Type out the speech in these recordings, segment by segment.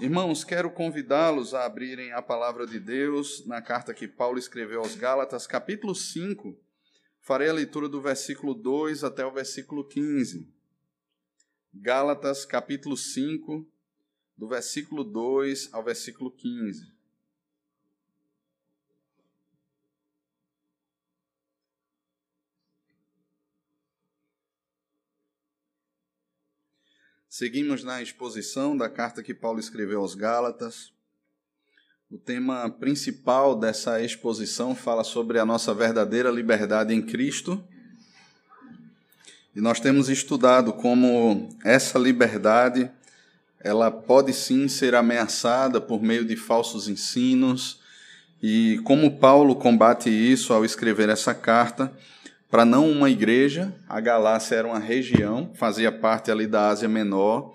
Irmãos, quero convidá-los a abrirem a palavra de Deus na carta que Paulo escreveu aos Gálatas, capítulo 5. Farei a leitura do versículo 2 até o versículo 15. Gálatas, capítulo 5, do versículo 2 ao versículo 15. Seguimos na exposição da carta que Paulo escreveu aos Gálatas. O tema principal dessa exposição fala sobre a nossa verdadeira liberdade em Cristo. E nós temos estudado como essa liberdade ela pode sim ser ameaçada por meio de falsos ensinos e como Paulo combate isso ao escrever essa carta para não uma igreja, a Galácia era uma região, fazia parte ali da Ásia Menor,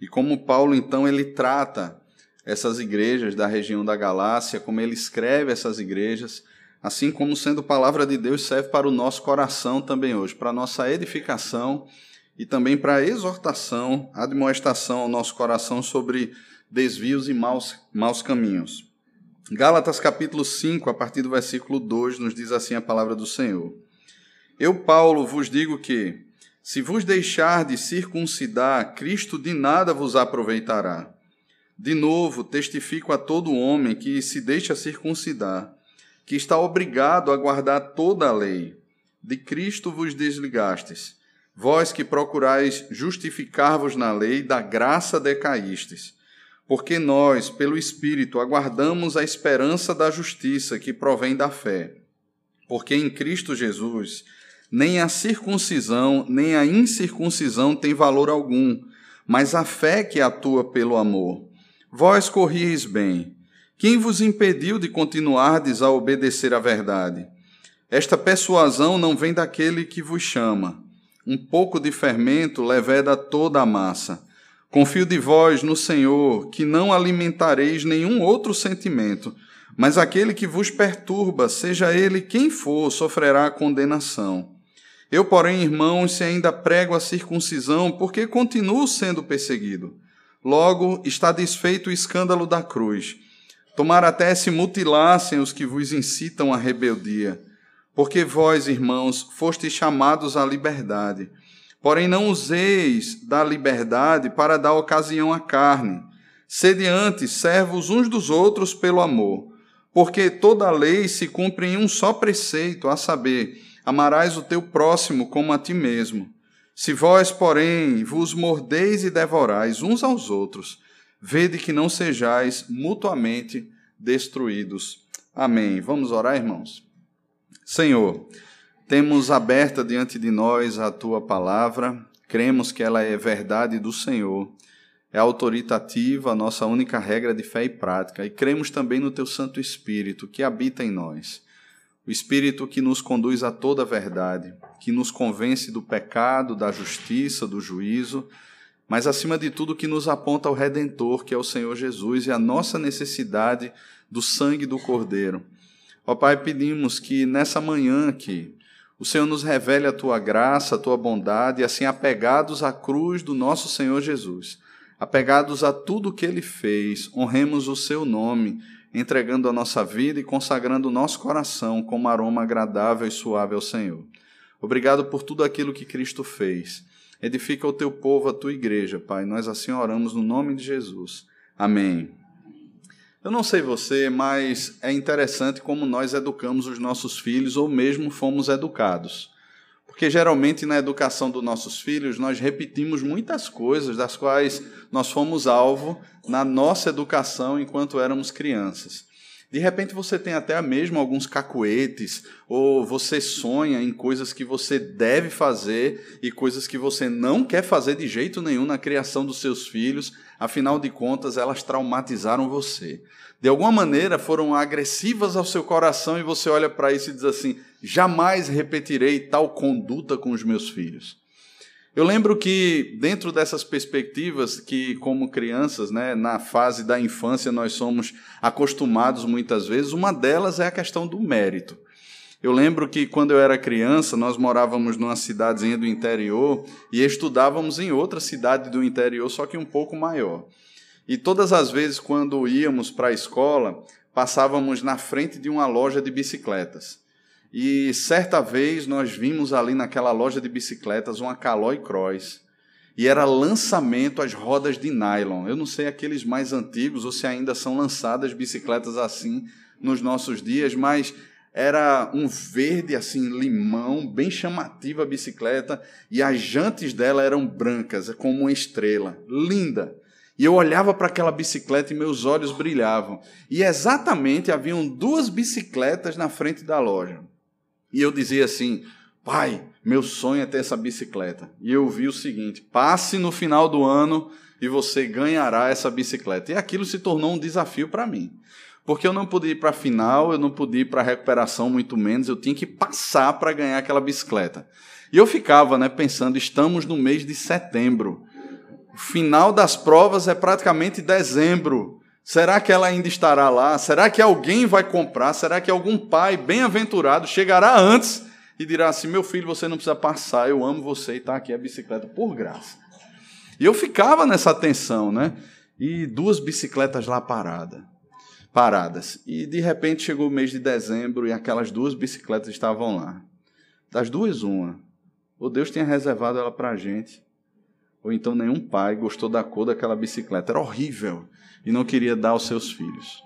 e como Paulo então ele trata essas igrejas da região da Galácia, como ele escreve essas igrejas, assim como sendo palavra de Deus serve para o nosso coração também hoje, para nossa edificação e também para a exortação, admoestação ao nosso coração sobre desvios e maus, maus caminhos. Gálatas capítulo 5, a partir do versículo 2, nos diz assim a palavra do Senhor. Eu, Paulo, vos digo que, se vos deixar de circuncidar, Cristo de nada vos aproveitará. De novo, testifico a todo homem que se deixa circuncidar, que está obrigado a guardar toda a lei. De Cristo vos desligastes. Vós que procurais justificar-vos na lei, da graça decaístes. Porque nós, pelo Espírito, aguardamos a esperança da justiça que provém da fé. Porque em Cristo Jesus nem a circuncisão, nem a incircuncisão tem valor algum, mas a fé que atua pelo amor. Vós corrieis bem. Quem vos impediu de continuardes a obedecer à verdade? Esta persuasão não vem daquele que vos chama. Um pouco de fermento leveda toda a massa. Confio de vós no Senhor, que não alimentareis nenhum outro sentimento, mas aquele que vos perturba, seja ele quem for, sofrerá condenação. Eu, porém, irmãos, se ainda prego a circuncisão, porque continuo sendo perseguido. Logo está desfeito o escândalo da cruz. Tomara até se mutilassem os que vos incitam à rebeldia. Porque vós, irmãos, fostes chamados à liberdade. Porém, não useis da liberdade para dar ocasião à carne. Sede antes servos uns dos outros pelo amor. Porque toda a lei se cumpre em um só preceito, a saber, amarás o teu próximo como a ti mesmo. Se vós, porém, vos mordeis e devorais uns aos outros, vede que não sejais mutuamente destruídos. Amém. Vamos orar, irmãos? Senhor, temos aberta diante de nós a tua palavra, cremos que ela é verdade do Senhor, é autoritativa, a nossa única regra de fé e prática, e cremos também no teu Santo Espírito que habita em nós o Espírito que nos conduz a toda a verdade, que nos convence do pecado, da justiça, do juízo, mas acima de tudo que nos aponta ao Redentor, que é o Senhor Jesus, e a nossa necessidade do sangue do Cordeiro. Ó Pai, pedimos que nessa manhã aqui, o Senhor nos revele a tua graça, a tua bondade, e assim apegados à cruz do nosso Senhor Jesus, apegados a tudo o que ele fez, honremos o seu nome entregando a nossa vida e consagrando o nosso coração como aroma agradável e suave ao Senhor. Obrigado por tudo aquilo que Cristo fez. Edifica o teu povo, a tua igreja, Pai. Nós assim oramos no nome de Jesus. Amém. Eu não sei você, mas é interessante como nós educamos os nossos filhos ou mesmo fomos educados. Porque geralmente na educação dos nossos filhos nós repetimos muitas coisas das quais nós fomos alvo na nossa educação enquanto éramos crianças. De repente você tem até mesmo alguns cacuetes, ou você sonha em coisas que você deve fazer e coisas que você não quer fazer de jeito nenhum na criação dos seus filhos, afinal de contas elas traumatizaram você de alguma maneira foram agressivas ao seu coração e você olha para isso e diz assim: jamais repetirei tal conduta com os meus filhos. Eu lembro que dentro dessas perspectivas que como crianças, né, na fase da infância nós somos acostumados muitas vezes, uma delas é a questão do mérito. Eu lembro que quando eu era criança, nós morávamos numa cidadezinha do interior e estudávamos em outra cidade do interior, só que um pouco maior. E todas as vezes, quando íamos para a escola, passávamos na frente de uma loja de bicicletas. E certa vez nós vimos ali naquela loja de bicicletas uma Caloi Cross. E era lançamento as rodas de nylon. Eu não sei aqueles mais antigos ou se ainda são lançadas bicicletas assim nos nossos dias, mas era um verde assim limão, bem chamativa a bicicleta, e as jantes dela eram brancas, como uma estrela, linda. E eu olhava para aquela bicicleta e meus olhos brilhavam. E exatamente haviam duas bicicletas na frente da loja. E eu dizia assim: "Pai, meu sonho é ter essa bicicleta". E eu vi o seguinte: passe no final do ano e você ganhará essa bicicleta. E aquilo se tornou um desafio para mim. Porque eu não podia ir para a final, eu não podia ir para a recuperação, muito menos, eu tinha que passar para ganhar aquela bicicleta. E eu ficava né, pensando: estamos no mês de setembro. O final das provas é praticamente dezembro. Será que ela ainda estará lá? Será que alguém vai comprar? Será que algum pai bem-aventurado chegará antes e dirá assim: Meu filho, você não precisa passar, eu amo você e está aqui a bicicleta por graça. E eu ficava nessa tensão, né? E duas bicicletas lá paradas. Paradas. E de repente chegou o mês de dezembro e aquelas duas bicicletas estavam lá. Das duas, uma. O Deus tinha reservado ela para a gente ou então nenhum pai gostou da cor daquela bicicleta. Era horrível e não queria dar aos seus filhos.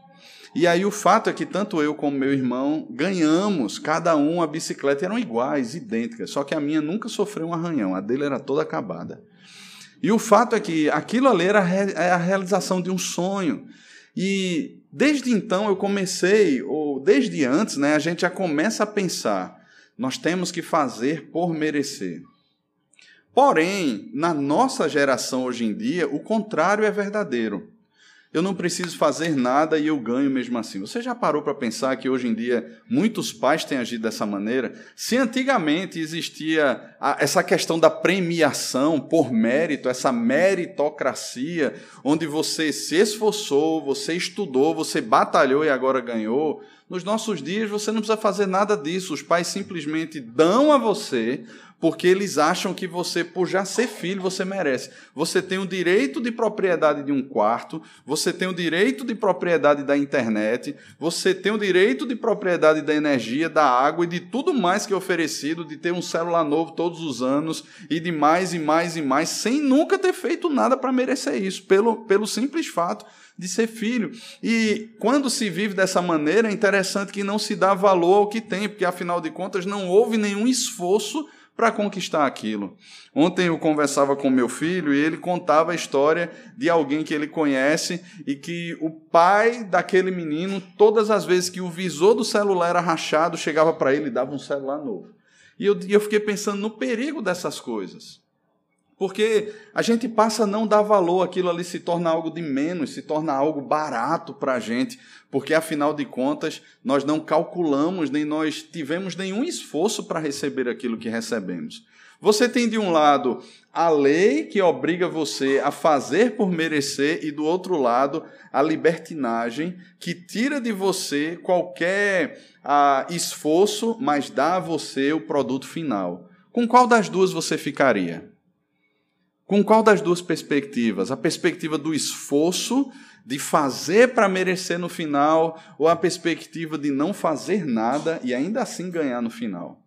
E aí o fato é que tanto eu como meu irmão ganhamos, cada um a bicicleta eram iguais, idênticas, só que a minha nunca sofreu um arranhão, a dele era toda acabada. E o fato é que aquilo ali era é a realização de um sonho. E desde então eu comecei, ou desde antes, né, a gente já começa a pensar, nós temos que fazer por merecer. Porém, na nossa geração hoje em dia, o contrário é verdadeiro. Eu não preciso fazer nada e eu ganho mesmo assim. Você já parou para pensar que hoje em dia muitos pais têm agido dessa maneira? Se antigamente existia essa questão da premiação por mérito, essa meritocracia, onde você se esforçou, você estudou, você batalhou e agora ganhou, nos nossos dias você não precisa fazer nada disso. Os pais simplesmente dão a você porque eles acham que você, por já ser filho, você merece. Você tem o direito de propriedade de um quarto, você tem o direito de propriedade da internet, você tem o direito de propriedade da energia, da água e de tudo mais que é oferecido, de ter um celular novo todos os anos e de mais e mais e mais, sem nunca ter feito nada para merecer isso, pelo, pelo simples fato de ser filho. E quando se vive dessa maneira, é interessante que não se dá valor ao que tem, porque afinal de contas não houve nenhum esforço para conquistar aquilo. Ontem eu conversava com meu filho e ele contava a história de alguém que ele conhece e que o pai daquele menino, todas as vezes que o visor do celular era rachado, chegava para ele e dava um celular novo. E eu, eu fiquei pensando no perigo dessas coisas. Porque a gente passa a não dar valor, aquilo ali se torna algo de menos, se torna algo barato para a gente, porque afinal de contas nós não calculamos, nem nós tivemos nenhum esforço para receber aquilo que recebemos. Você tem de um lado a lei que obriga você a fazer por merecer, e do outro lado a libertinagem que tira de você qualquer ah, esforço, mas dá a você o produto final. Com qual das duas você ficaria? Com qual das duas perspectivas? A perspectiva do esforço, de fazer para merecer no final, ou a perspectiva de não fazer nada e ainda assim ganhar no final?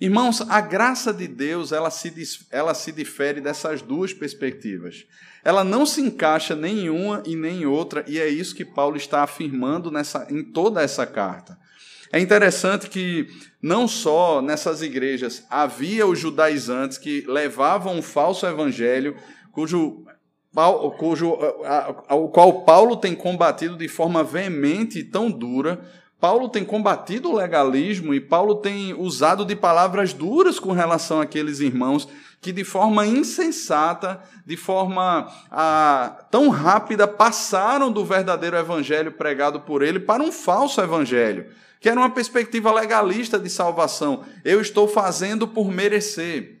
Irmãos, a graça de Deus, ela se, ela se difere dessas duas perspectivas. Ela não se encaixa nem em uma e nem em outra, e é isso que Paulo está afirmando nessa, em toda essa carta. É interessante que não só nessas igrejas havia os judaizantes que levavam um falso evangelho, cujo, cujo, ao qual Paulo tem combatido de forma veemente e tão dura. Paulo tem combatido o legalismo e Paulo tem usado de palavras duras com relação àqueles irmãos que, de forma insensata, de forma ah, tão rápida, passaram do verdadeiro evangelho pregado por ele para um falso evangelho que era uma perspectiva legalista de salvação. Eu estou fazendo por merecer.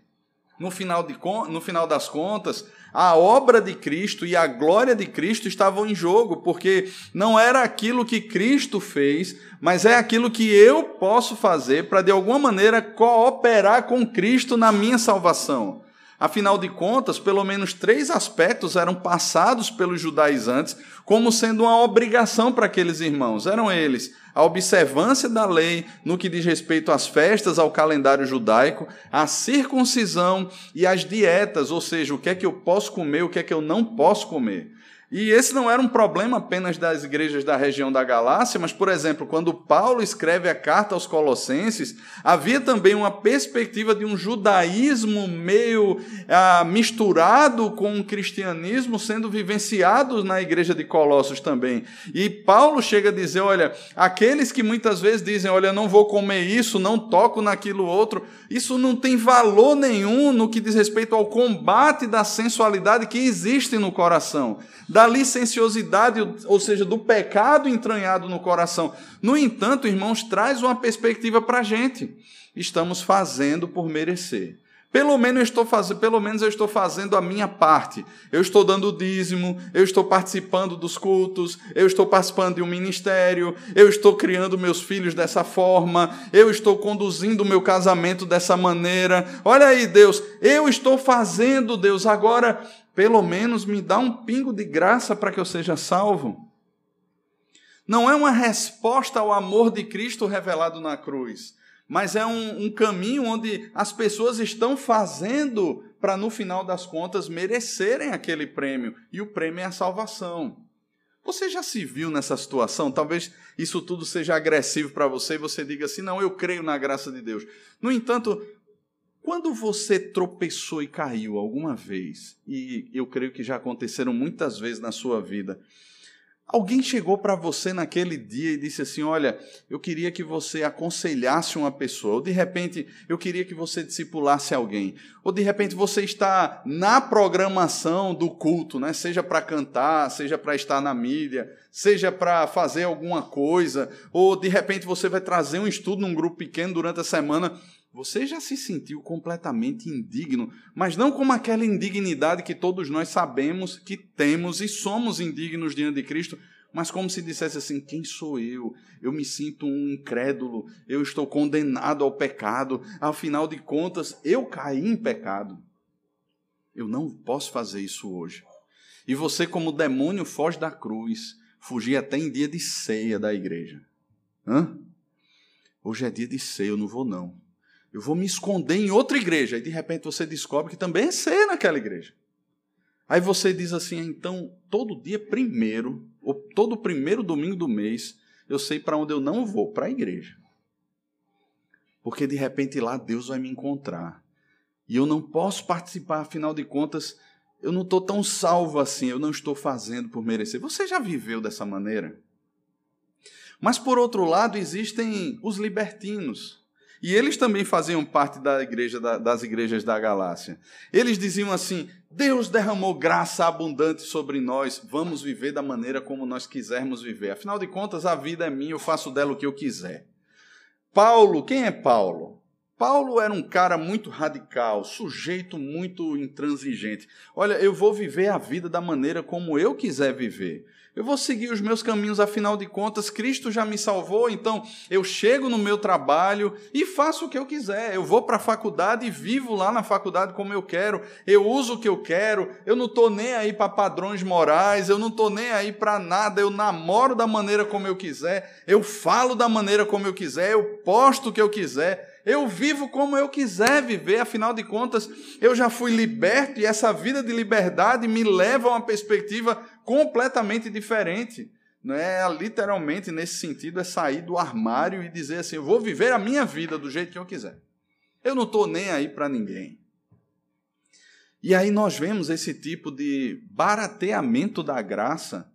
No final, de, no final das contas, a obra de Cristo e a glória de Cristo estavam em jogo, porque não era aquilo que Cristo fez, mas é aquilo que eu posso fazer para, de alguma maneira, cooperar com Cristo na minha salvação. Afinal de contas, pelo menos três aspectos eram passados pelos judaizantes como sendo uma obrigação para aqueles irmãos. Eram eles a observância da lei no que diz respeito às festas, ao calendário judaico, a circuncisão e as dietas, ou seja, o que é que eu posso comer, o que é que eu não posso comer. E esse não era um problema apenas das igrejas da região da Galácia, mas, por exemplo, quando Paulo escreve a carta aos Colossenses, havia também uma perspectiva de um judaísmo meio ah, misturado com um cristianismo sendo vivenciado na igreja de Colossos também. E Paulo chega a dizer: olha, aqueles que muitas vezes dizem, olha, não vou comer isso, não toco naquilo outro, isso não tem valor nenhum no que diz respeito ao combate da sensualidade que existe no coração da licenciosidade, ou seja, do pecado entranhado no coração. No entanto, irmãos, traz uma perspectiva para a gente. Estamos fazendo por merecer. Pelo menos, estou fazendo, pelo menos eu estou fazendo a minha parte. Eu estou dando dízimo, eu estou participando dos cultos, eu estou participando de um ministério, eu estou criando meus filhos dessa forma, eu estou conduzindo o meu casamento dessa maneira. Olha aí, Deus, eu estou fazendo, Deus, agora pelo menos me dá um pingo de graça para que eu seja salvo. Não é uma resposta ao amor de Cristo revelado na cruz, mas é um, um caminho onde as pessoas estão fazendo para, no final das contas, merecerem aquele prêmio, e o prêmio é a salvação. Você já se viu nessa situação? Talvez isso tudo seja agressivo para você e você diga assim: não, eu creio na graça de Deus. No entanto, quando você tropeçou e caiu alguma vez, e eu creio que já aconteceram muitas vezes na sua vida, alguém chegou para você naquele dia e disse assim: Olha, eu queria que você aconselhasse uma pessoa, ou de repente eu queria que você discipulasse alguém, ou de repente você está na programação do culto, né? seja para cantar, seja para estar na mídia, seja para fazer alguma coisa, ou de repente você vai trazer um estudo num grupo pequeno durante a semana você já se sentiu completamente indigno, mas não como aquela indignidade que todos nós sabemos que temos e somos indignos diante de Cristo, mas como se dissesse assim: quem sou eu? Eu me sinto um incrédulo, eu estou condenado ao pecado, afinal de contas, eu caí em pecado. Eu não posso fazer isso hoje. E você, como demônio, foge da cruz, fugir até em dia de ceia da igreja. Hã? Hoje é dia de ceia, eu não vou não eu vou me esconder em outra igreja. E de repente você descobre que também é ser naquela igreja. Aí você diz assim: então, todo dia primeiro, ou todo primeiro domingo do mês, eu sei para onde eu não vou, para a igreja. Porque de repente lá Deus vai me encontrar. E eu não posso participar, afinal de contas, eu não estou tão salvo assim, eu não estou fazendo por merecer. Você já viveu dessa maneira? Mas por outro lado, existem os libertinos e eles também faziam parte da igreja das igrejas da Galácia. Eles diziam assim: Deus derramou graça abundante sobre nós, vamos viver da maneira como nós quisermos viver. Afinal de contas, a vida é minha, eu faço dela o que eu quiser. Paulo, quem é Paulo? Paulo era um cara muito radical, sujeito muito intransigente. Olha, eu vou viver a vida da maneira como eu quiser viver. Eu vou seguir os meus caminhos, afinal de contas, Cristo já me salvou, então eu chego no meu trabalho e faço o que eu quiser. Eu vou para a faculdade e vivo lá na faculdade como eu quero, eu uso o que eu quero, eu não estou nem aí para padrões morais, eu não estou nem aí para nada, eu namoro da maneira como eu quiser, eu falo da maneira como eu quiser, eu posto o que eu quiser. Eu vivo como eu quiser viver, afinal de contas, eu já fui liberto e essa vida de liberdade me leva a uma perspectiva completamente diferente. Não é literalmente nesse sentido é sair do armário e dizer assim, eu vou viver a minha vida do jeito que eu quiser. Eu não estou nem aí para ninguém. E aí nós vemos esse tipo de barateamento da graça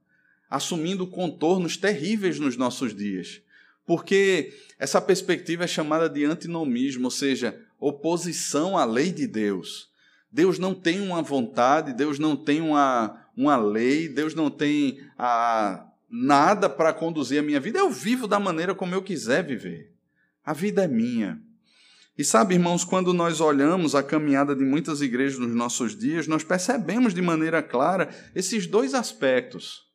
assumindo contornos terríveis nos nossos dias. Porque essa perspectiva é chamada de antinomismo, ou seja, oposição à lei de Deus. Deus não tem uma vontade, Deus não tem uma, uma lei, Deus não tem a, nada para conduzir a minha vida. Eu vivo da maneira como eu quiser viver. A vida é minha. E sabe, irmãos, quando nós olhamos a caminhada de muitas igrejas nos nossos dias, nós percebemos de maneira clara esses dois aspectos.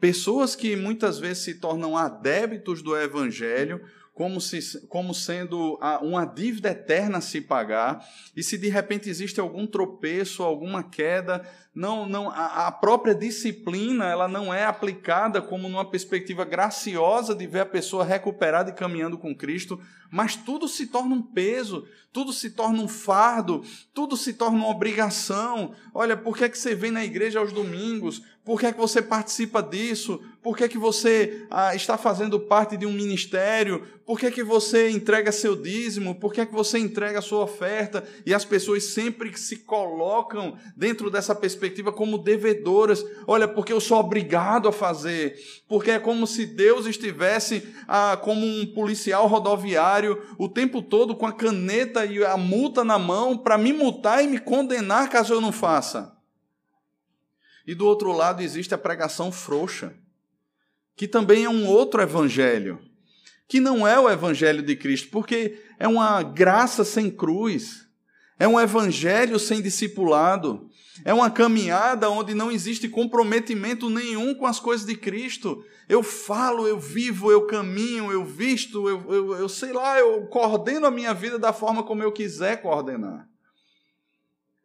Pessoas que muitas vezes se tornam adébitos do evangelho, como, se, como sendo uma dívida eterna a se pagar, e se de repente existe algum tropeço, alguma queda, não, não, a, a própria disciplina ela não é aplicada como numa perspectiva graciosa de ver a pessoa recuperada e caminhando com Cristo, mas tudo se torna um peso, tudo se torna um fardo, tudo se torna uma obrigação. Olha, por que, é que você vem na igreja aos domingos? Por que, é que você participa disso? Por que, é que você ah, está fazendo parte de um ministério? Por que, é que você entrega seu dízimo? Por que, é que você entrega sua oferta? E as pessoas sempre se colocam dentro dessa perspectiva como devedoras. Olha, porque eu sou obrigado a fazer. Porque é como se Deus estivesse ah, como um policial rodoviário o tempo todo com a caneta e a multa na mão para me multar e me condenar caso eu não faça. E do outro lado existe a pregação frouxa, que também é um outro evangelho, que não é o evangelho de Cristo, porque é uma graça sem cruz, é um evangelho sem discipulado, é uma caminhada onde não existe comprometimento nenhum com as coisas de Cristo. Eu falo, eu vivo, eu caminho, eu visto, eu, eu, eu sei lá, eu coordeno a minha vida da forma como eu quiser coordenar.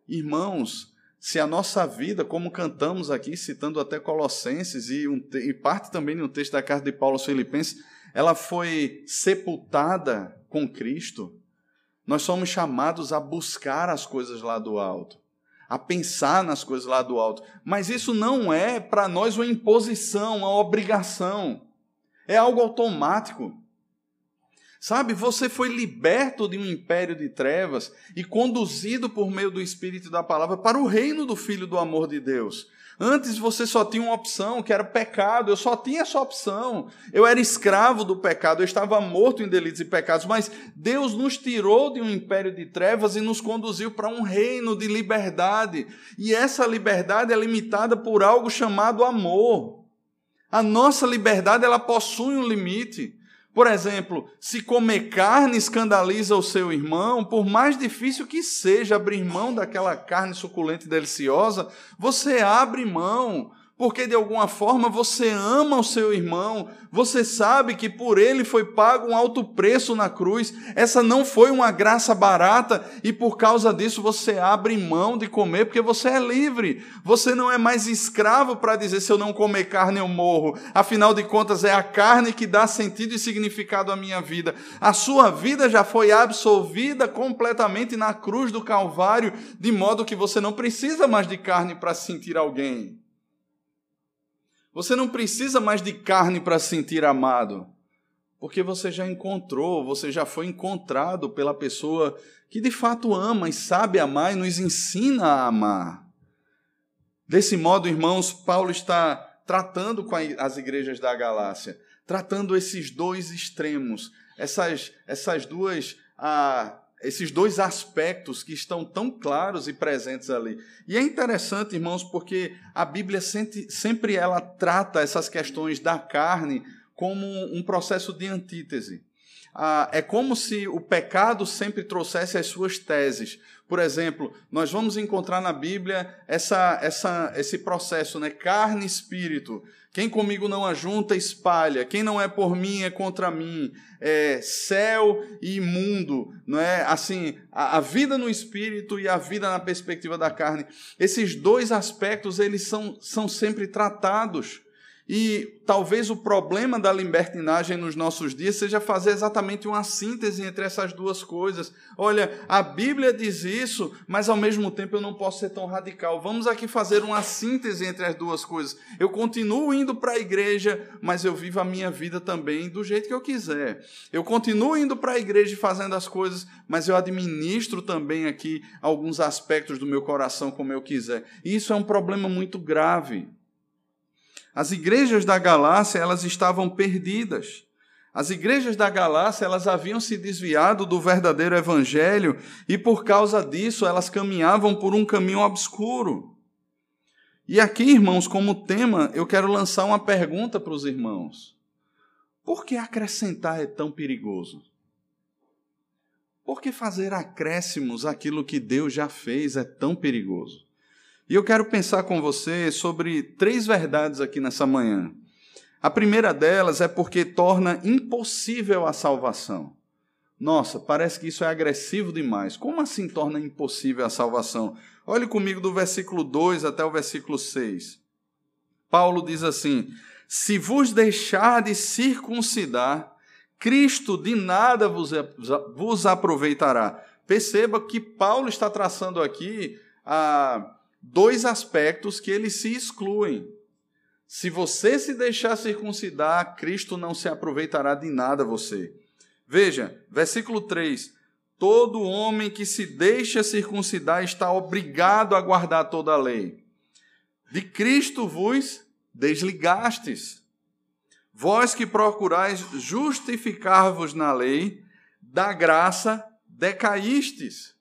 Irmãos, se a nossa vida, como cantamos aqui, citando até Colossenses e, um, e parte também no texto da carta de Paulo aos Filipenses, ela foi sepultada com Cristo, nós somos chamados a buscar as coisas lá do alto, a pensar nas coisas lá do alto. Mas isso não é para nós uma imposição, uma obrigação. É algo automático. Sabe, você foi liberto de um império de trevas e conduzido por meio do Espírito da palavra para o reino do Filho do amor de Deus. Antes você só tinha uma opção, que era pecado. Eu só tinha essa opção. Eu era escravo do pecado, eu estava morto em delitos e pecados, mas Deus nos tirou de um império de trevas e nos conduziu para um reino de liberdade. E essa liberdade é limitada por algo chamado amor. A nossa liberdade ela possui um limite. Por exemplo, se comer carne escandaliza o seu irmão, por mais difícil que seja abrir mão daquela carne suculenta e deliciosa, você abre mão porque de alguma forma você ama o seu irmão, você sabe que por ele foi pago um alto preço na cruz, essa não foi uma graça barata e por causa disso você abre mão de comer porque você é livre, você não é mais escravo para dizer se eu não comer carne eu morro, afinal de contas é a carne que dá sentido e significado à minha vida, a sua vida já foi absolvida completamente na cruz do Calvário, de modo que você não precisa mais de carne para sentir alguém. Você não precisa mais de carne para se sentir amado, porque você já encontrou, você já foi encontrado pela pessoa que de fato ama e sabe amar e nos ensina a amar. Desse modo, irmãos, Paulo está tratando com as igrejas da Galácia, tratando esses dois extremos, essas, essas duas ah, esses dois aspectos que estão tão claros e presentes ali. E é interessante, irmãos, porque a Bíblia sempre, ela trata essas questões da carne como um processo de antítese. Ah, é como se o pecado sempre trouxesse as suas teses. Por exemplo, nós vamos encontrar na Bíblia essa, essa, esse processo, né? carne e espírito. Quem comigo não ajunta, espalha. Quem não é por mim é contra mim. É céu e mundo, não é? Assim, a, a, vida no espírito e a vida na perspectiva da carne. Esses dois aspectos, eles são, são sempre tratados. E talvez o problema da libertinagem nos nossos dias seja fazer exatamente uma síntese entre essas duas coisas. Olha, a Bíblia diz isso, mas ao mesmo tempo eu não posso ser tão radical. Vamos aqui fazer uma síntese entre as duas coisas. Eu continuo indo para a igreja, mas eu vivo a minha vida também do jeito que eu quiser. Eu continuo indo para a igreja e fazendo as coisas, mas eu administro também aqui alguns aspectos do meu coração como eu quiser. E isso é um problema muito grave. As igrejas da Galácia, elas estavam perdidas. As igrejas da Galácia, elas haviam se desviado do verdadeiro evangelho e por causa disso elas caminhavam por um caminho obscuro. E aqui, irmãos, como tema, eu quero lançar uma pergunta para os irmãos. Por que acrescentar é tão perigoso? Por que fazer acréscimos àquilo que Deus já fez é tão perigoso? E eu quero pensar com você sobre três verdades aqui nessa manhã. A primeira delas é porque torna impossível a salvação. Nossa, parece que isso é agressivo demais. Como assim torna impossível a salvação? Olhe comigo do versículo 2 até o versículo 6. Paulo diz assim: Se vos deixar de circuncidar, Cristo de nada vos, aproveitará. Perceba que Paulo está traçando aqui ah, dois aspectos que eles se excluem. Se você se deixar circuncidar, Cristo não se aproveitará de nada você. Veja, versículo 3: Todo homem que se deixa circuncidar está obrigado a guardar toda a lei. De Cristo vos desligastes. Vós que procurais justificar-vos na lei, da graça decaístes.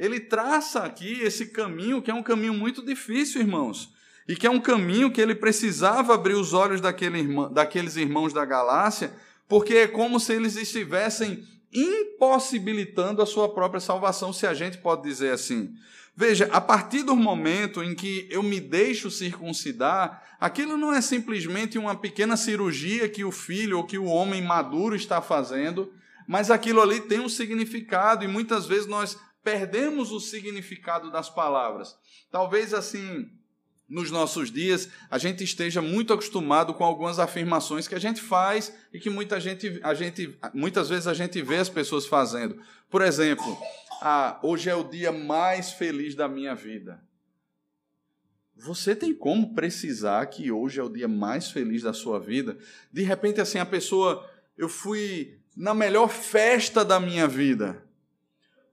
Ele traça aqui esse caminho, que é um caminho muito difícil, irmãos, e que é um caminho que ele precisava abrir os olhos daquele daqueles irmãos da Galácia, porque é como se eles estivessem impossibilitando a sua própria salvação, se a gente pode dizer assim. Veja, a partir do momento em que eu me deixo circuncidar, aquilo não é simplesmente uma pequena cirurgia que o filho ou que o homem maduro está fazendo, mas aquilo ali tem um significado e muitas vezes nós perdemos o significado das palavras. Talvez assim, nos nossos dias, a gente esteja muito acostumado com algumas afirmações que a gente faz e que muita gente, a gente, muitas vezes a gente vê as pessoas fazendo. Por exemplo, ah, hoje é o dia mais feliz da minha vida. Você tem como precisar que hoje é o dia mais feliz da sua vida? De repente, assim, a pessoa, eu fui na melhor festa da minha vida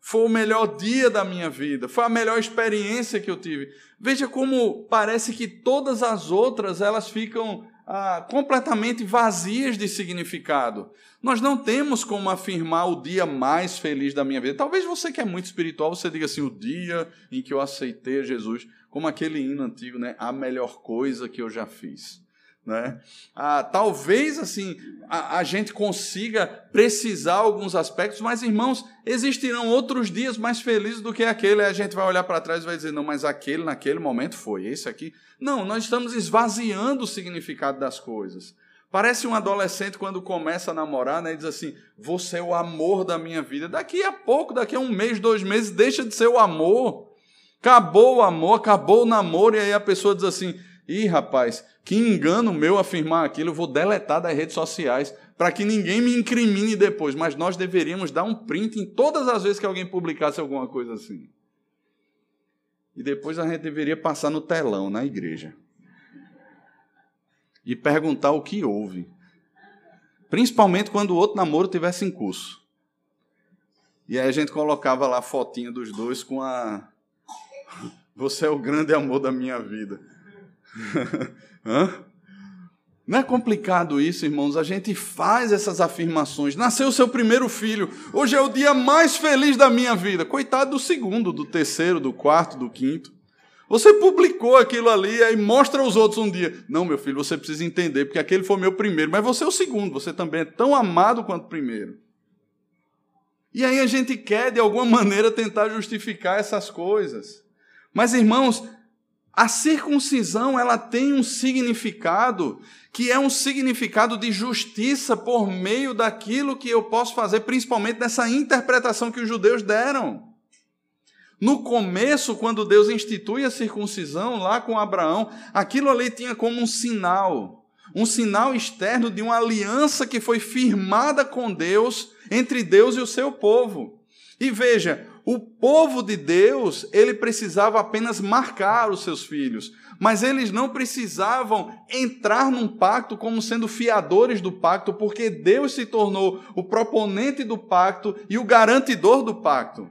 foi o melhor dia da minha vida, foi a melhor experiência que eu tive. Veja como parece que todas as outras elas ficam ah, completamente vazias de significado. Nós não temos como afirmar o dia mais feliz da minha vida. Talvez você que é muito espiritual, você diga assim, o dia em que eu aceitei Jesus, como aquele hino antigo, né? A melhor coisa que eu já fiz. Né? Ah, talvez assim a, a, gente consiga precisar alguns aspectos, mas irmãos, existirão outros dias mais felizes do que aquele. a gente vai olhar para trás e vai dizer, não, mas aquele naquele momento foi, esse aqui. Não, nós estamos esvaziando o significado das coisas. Parece um adolescente quando começa a namorar, né, e diz assim: Você é o amor da minha vida. Daqui a pouco, daqui a um mês, dois meses, deixa de ser o amor. Acabou o amor, acabou o namoro, e aí a pessoa diz assim: Ih, rapaz, que engano meu afirmar aquilo, eu vou deletar das redes sociais para que ninguém me incrimine depois. Mas nós deveríamos dar um print em todas as vezes que alguém publicasse alguma coisa assim. E depois a gente deveria passar no telão, na igreja. E perguntar o que houve. Principalmente quando o outro namoro tivesse em curso. E aí a gente colocava lá a fotinha dos dois com a. Você é o grande amor da minha vida. Não é complicado isso, irmãos? A gente faz essas afirmações. Nasceu seu primeiro filho. Hoje é o dia mais feliz da minha vida. Coitado do segundo, do terceiro, do quarto, do quinto. Você publicou aquilo ali e mostra aos outros um dia. Não, meu filho, você precisa entender, porque aquele foi meu primeiro, mas você é o segundo. Você também é tão amado quanto o primeiro. E aí a gente quer, de alguma maneira, tentar justificar essas coisas. Mas, irmãos, a circuncisão ela tem um significado que é um significado de justiça por meio daquilo que eu posso fazer, principalmente dessa interpretação que os judeus deram. No começo, quando Deus institui a circuncisão lá com Abraão, aquilo ali tinha como um sinal, um sinal externo de uma aliança que foi firmada com Deus, entre Deus e o seu povo. E veja, o povo de Deus, ele precisava apenas marcar os seus filhos, mas eles não precisavam entrar num pacto como sendo fiadores do pacto, porque Deus se tornou o proponente do pacto e o garantidor do pacto.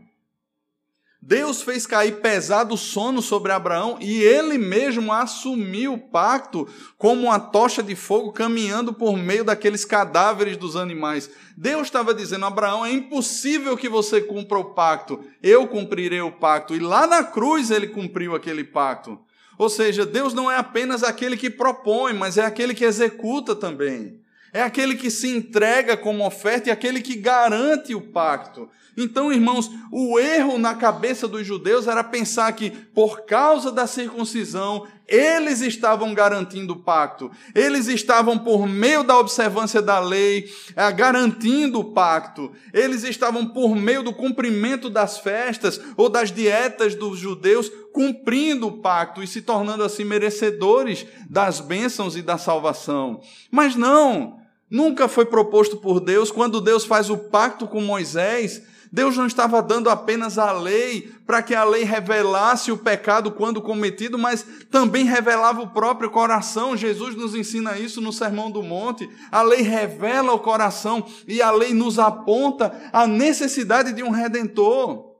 Deus fez cair pesado sono sobre Abraão e ele mesmo assumiu o pacto como uma tocha de fogo caminhando por meio daqueles cadáveres dos animais. Deus estava dizendo: Abraão, é impossível que você cumpra o pacto, eu cumprirei o pacto. E lá na cruz ele cumpriu aquele pacto. Ou seja, Deus não é apenas aquele que propõe, mas é aquele que executa também. É aquele que se entrega como oferta e aquele que garante o pacto. Então, irmãos, o erro na cabeça dos judeus era pensar que, por causa da circuncisão, eles estavam garantindo o pacto, eles estavam, por meio da observância da lei, é, garantindo o pacto, eles estavam, por meio do cumprimento das festas ou das dietas dos judeus, cumprindo o pacto e se tornando assim merecedores das bênçãos e da salvação. Mas não, nunca foi proposto por Deus, quando Deus faz o pacto com Moisés Deus não estava dando apenas a lei para que a lei revelasse o pecado quando cometido, mas também revelava o próprio coração. Jesus nos ensina isso no Sermão do Monte. A lei revela o coração e a lei nos aponta a necessidade de um redentor.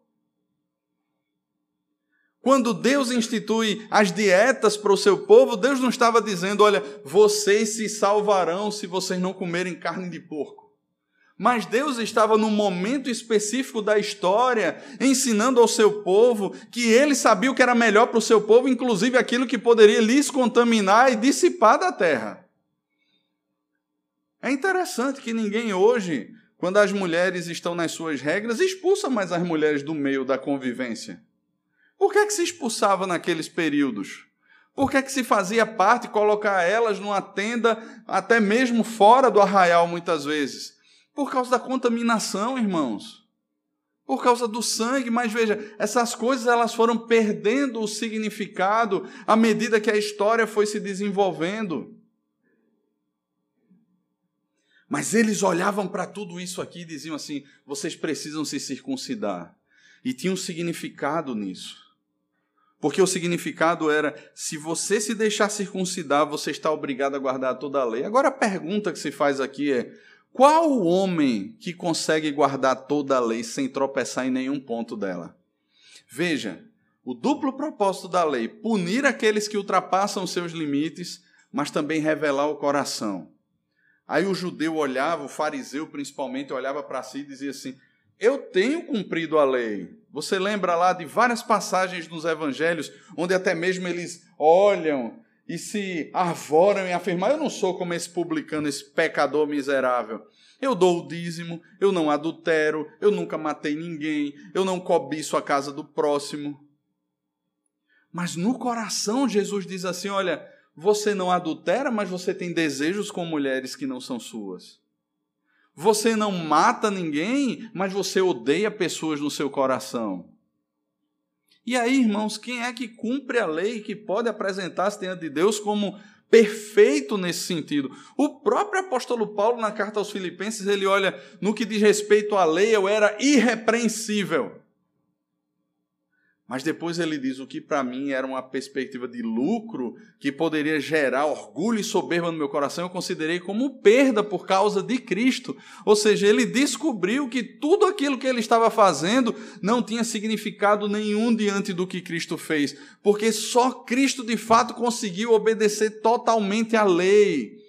Quando Deus institui as dietas para o seu povo, Deus não estava dizendo: olha, vocês se salvarão se vocês não comerem carne de porco. Mas Deus estava num momento específico da história, ensinando ao seu povo que ele sabia o que era melhor para o seu povo, inclusive aquilo que poderia lhes contaminar e dissipar da terra. É interessante que ninguém hoje, quando as mulheres estão nas suas regras, expulsa mais as mulheres do meio da convivência. Por que, é que se expulsava naqueles períodos? Por que, é que se fazia parte colocar elas numa tenda, até mesmo fora do arraial, muitas vezes? Por causa da contaminação, irmãos. Por causa do sangue, mas veja, essas coisas elas foram perdendo o significado à medida que a história foi se desenvolvendo. Mas eles olhavam para tudo isso aqui e diziam assim: vocês precisam se circuncidar. E tinha um significado nisso. Porque o significado era: se você se deixar circuncidar, você está obrigado a guardar toda a lei. Agora a pergunta que se faz aqui é: qual o homem que consegue guardar toda a lei sem tropeçar em nenhum ponto dela? Veja, o duplo propósito da lei: punir aqueles que ultrapassam seus limites, mas também revelar o coração. Aí o judeu olhava, o fariseu principalmente, olhava para si e dizia assim: Eu tenho cumprido a lei. Você lembra lá de várias passagens nos evangelhos, onde até mesmo eles olham e se arvoram em afirmar: Eu não sou como esse publicano, esse pecador miserável. Eu dou o dízimo, eu não adultero, eu nunca matei ninguém, eu não cobiço a casa do próximo. Mas no coração, Jesus diz assim: Olha, você não adultera, mas você tem desejos com mulheres que não são suas. Você não mata ninguém, mas você odeia pessoas no seu coração. E aí, irmãos, quem é que cumpre a lei que pode apresentar-se diante de Deus como perfeito nesse sentido? O próprio apóstolo Paulo, na carta aos Filipenses, ele olha, no que diz respeito à lei, eu era irrepreensível. Mas depois ele diz: o que para mim era uma perspectiva de lucro, que poderia gerar orgulho e soberba no meu coração, eu considerei como perda por causa de Cristo. Ou seja, ele descobriu que tudo aquilo que ele estava fazendo não tinha significado nenhum diante do que Cristo fez, porque só Cristo de fato conseguiu obedecer totalmente à lei.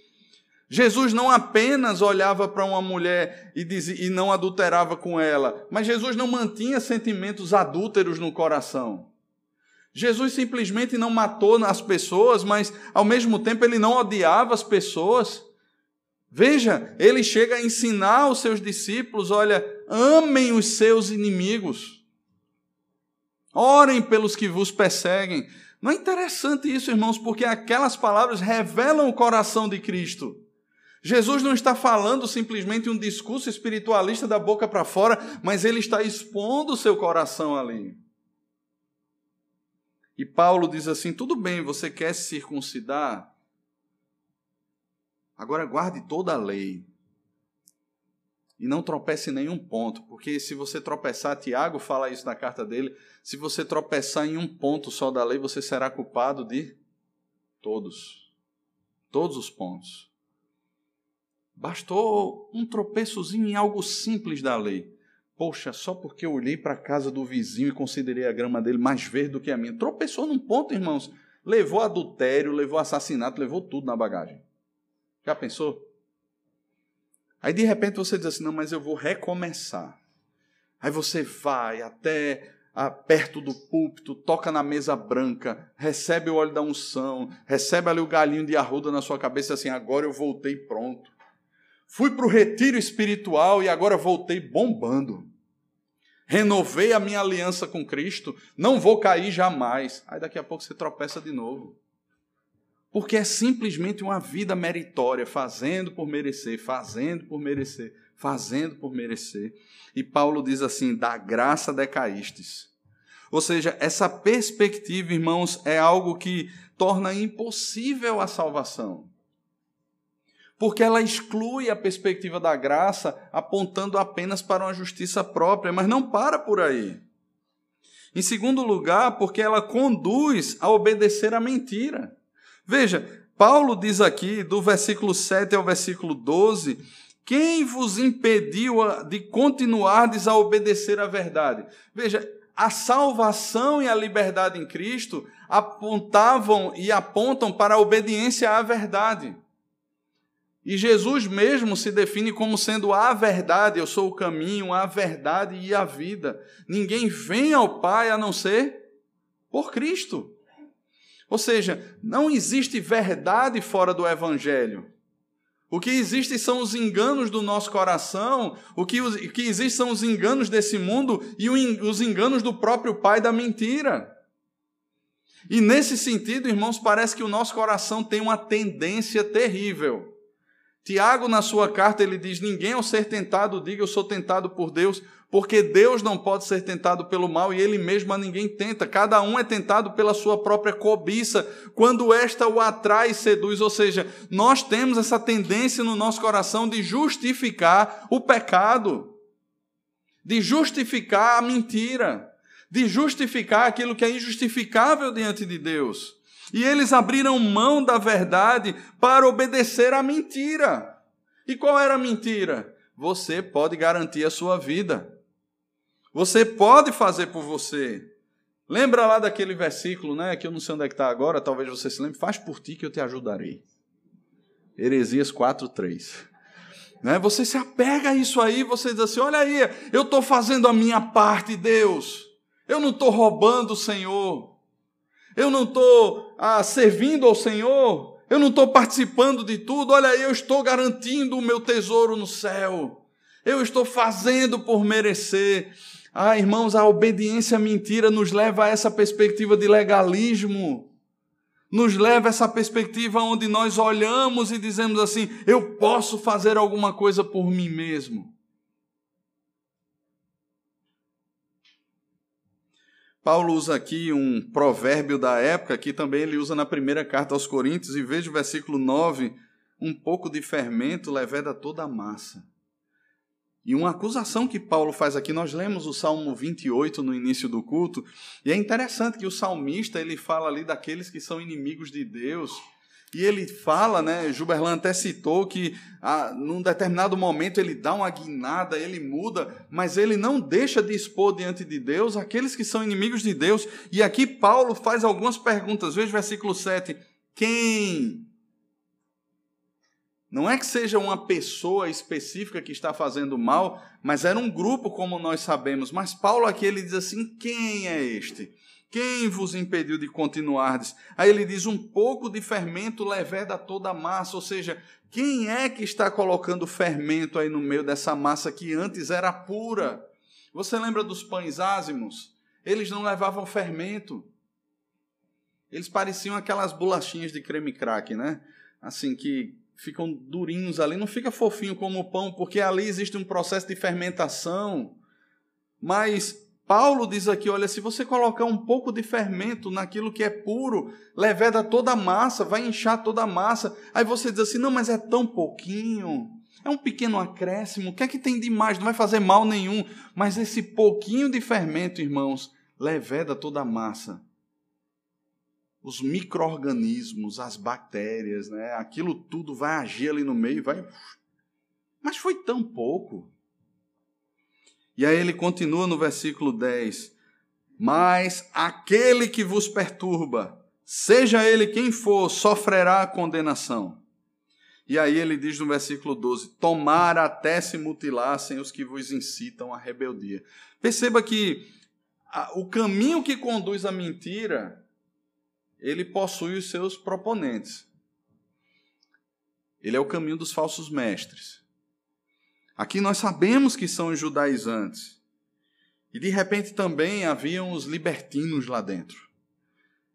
Jesus não apenas olhava para uma mulher e, dizia, e não adulterava com ela, mas Jesus não mantinha sentimentos adúlteros no coração. Jesus simplesmente não matou as pessoas, mas ao mesmo tempo ele não odiava as pessoas. Veja, ele chega a ensinar aos seus discípulos: olha, amem os seus inimigos, orem pelos que vos perseguem. Não é interessante isso, irmãos, porque aquelas palavras revelam o coração de Cristo. Jesus não está falando simplesmente um discurso espiritualista da boca para fora, mas ele está expondo o seu coração ali. E Paulo diz assim: tudo bem, você quer se circuncidar? Agora guarde toda a lei. E não tropece em nenhum ponto, porque se você tropeçar, Tiago fala isso na carta dele, se você tropeçar em um ponto só da lei, você será culpado de todos. Todos os pontos. Bastou um tropeçozinho em algo simples da lei. Poxa, só porque eu olhei para a casa do vizinho e considerei a grama dele mais verde do que a minha. Tropeçou num ponto, irmãos. Levou adultério, levou assassinato, levou tudo na bagagem. Já pensou? Aí de repente você diz assim: não, mas eu vou recomeçar. Aí você vai até perto do púlpito, toca na mesa branca, recebe o óleo da unção, recebe ali o galinho de arruda na sua cabeça assim: agora eu voltei pronto. Fui para o retiro espiritual e agora voltei bombando. Renovei a minha aliança com Cristo, não vou cair jamais. Aí daqui a pouco você tropeça de novo. Porque é simplesmente uma vida meritória, fazendo por merecer, fazendo por merecer, fazendo por merecer. E Paulo diz assim: da graça decaístes. Ou seja, essa perspectiva, irmãos, é algo que torna impossível a salvação. Porque ela exclui a perspectiva da graça, apontando apenas para uma justiça própria, mas não para por aí. Em segundo lugar, porque ela conduz a obedecer à mentira. Veja, Paulo diz aqui, do versículo 7 ao versículo 12, quem vos impediu de continuardes a obedecer à verdade? Veja, a salvação e a liberdade em Cristo apontavam e apontam para a obediência à verdade. E Jesus mesmo se define como sendo a verdade, eu sou o caminho, a verdade e a vida. Ninguém vem ao Pai a não ser por Cristo. Ou seja, não existe verdade fora do Evangelho. O que existe são os enganos do nosso coração, o que, o que existe são os enganos desse mundo e os enganos do próprio pai da mentira. E nesse sentido, irmãos, parece que o nosso coração tem uma tendência terrível. Tiago, na sua carta, ele diz: Ninguém ao ser tentado diga eu sou tentado por Deus, porque Deus não pode ser tentado pelo mal e ele mesmo a ninguém tenta. Cada um é tentado pela sua própria cobiça, quando esta o atrai e seduz. Ou seja, nós temos essa tendência no nosso coração de justificar o pecado, de justificar a mentira, de justificar aquilo que é injustificável diante de Deus. E eles abriram mão da verdade para obedecer à mentira. E qual era a mentira? Você pode garantir a sua vida. Você pode fazer por você. Lembra lá daquele versículo, né? Que eu não sei onde é que está agora, talvez você se lembre. Faz por ti que eu te ajudarei. Heresias 4, 3. Né? Você se apega a isso aí, você diz assim: olha aí, eu estou fazendo a minha parte, Deus. Eu não estou roubando o Senhor. Eu não estou ah, servindo ao Senhor. Eu não estou participando de tudo. Olha eu estou garantindo o meu tesouro no céu. Eu estou fazendo por merecer. Ah, irmãos, a obediência à mentira nos leva a essa perspectiva de legalismo. Nos leva a essa perspectiva onde nós olhamos e dizemos assim: eu posso fazer alguma coisa por mim mesmo. Paulo usa aqui um provérbio da época que também ele usa na primeira carta aos Coríntios, e veja o versículo 9: um pouco de fermento leveda toda a massa. E uma acusação que Paulo faz aqui, nós lemos o Salmo 28 no início do culto, e é interessante que o salmista ele fala ali daqueles que são inimigos de Deus. E ele fala, né? Juberlan até citou que ah, num determinado momento ele dá uma guinada, ele muda, mas ele não deixa de expor diante de Deus aqueles que são inimigos de Deus. E aqui Paulo faz algumas perguntas. Veja o versículo 7. Quem não é que seja uma pessoa específica que está fazendo mal, mas era um grupo, como nós sabemos. Mas Paulo aqui ele diz assim: quem é este? Quem vos impediu de continuardes? Aí ele diz: um pouco de fermento leveda toda a massa, ou seja, quem é que está colocando fermento aí no meio dessa massa que antes era pura? Você lembra dos pães ázimos? Eles não levavam fermento. Eles pareciam aquelas bolachinhas de creme crack, né? Assim que ficam durinhos ali, não fica fofinho como o pão, porque ali existe um processo de fermentação. Mas Paulo diz aqui: olha, se você colocar um pouco de fermento naquilo que é puro, leveda toda a massa, vai inchar toda a massa. Aí você diz assim: não, mas é tão pouquinho, é um pequeno acréscimo, o que é que tem de mais? Não vai fazer mal nenhum. Mas esse pouquinho de fermento, irmãos, leveda toda a massa os micro-organismos, as bactérias, né? aquilo tudo vai agir ali no meio, vai. Mas foi tão pouco. E aí ele continua no versículo 10: Mas aquele que vos perturba, seja ele quem for, sofrerá a condenação. E aí ele diz no versículo 12: Tomara até se mutilassem os que vos incitam à rebeldia. Perceba que o caminho que conduz à mentira ele possui os seus proponentes. Ele é o caminho dos falsos mestres. Aqui nós sabemos que são os judaizantes. E de repente também haviam os libertinos lá dentro,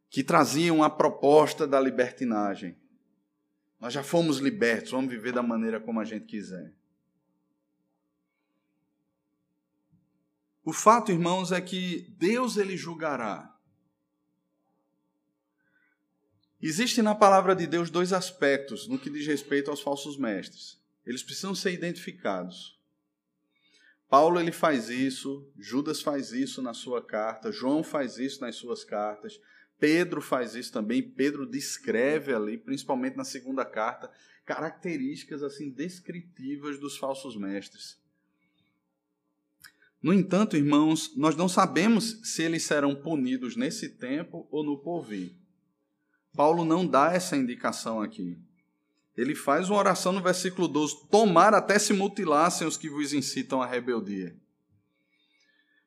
que traziam a proposta da libertinagem. Nós já fomos libertos, vamos viver da maneira como a gente quiser. O fato, irmãos, é que Deus ele julgará. Existem na palavra de Deus dois aspectos no que diz respeito aos falsos mestres. Eles precisam ser identificados. Paulo ele faz isso, Judas faz isso na sua carta, João faz isso nas suas cartas, Pedro faz isso também. Pedro descreve ali, principalmente na segunda carta, características assim descritivas dos falsos mestres. No entanto, irmãos, nós não sabemos se eles serão punidos nesse tempo ou no porvir. Paulo não dá essa indicação aqui. Ele faz uma oração no versículo 12: Tomar até se mutilassem os que vos incitam à rebeldia.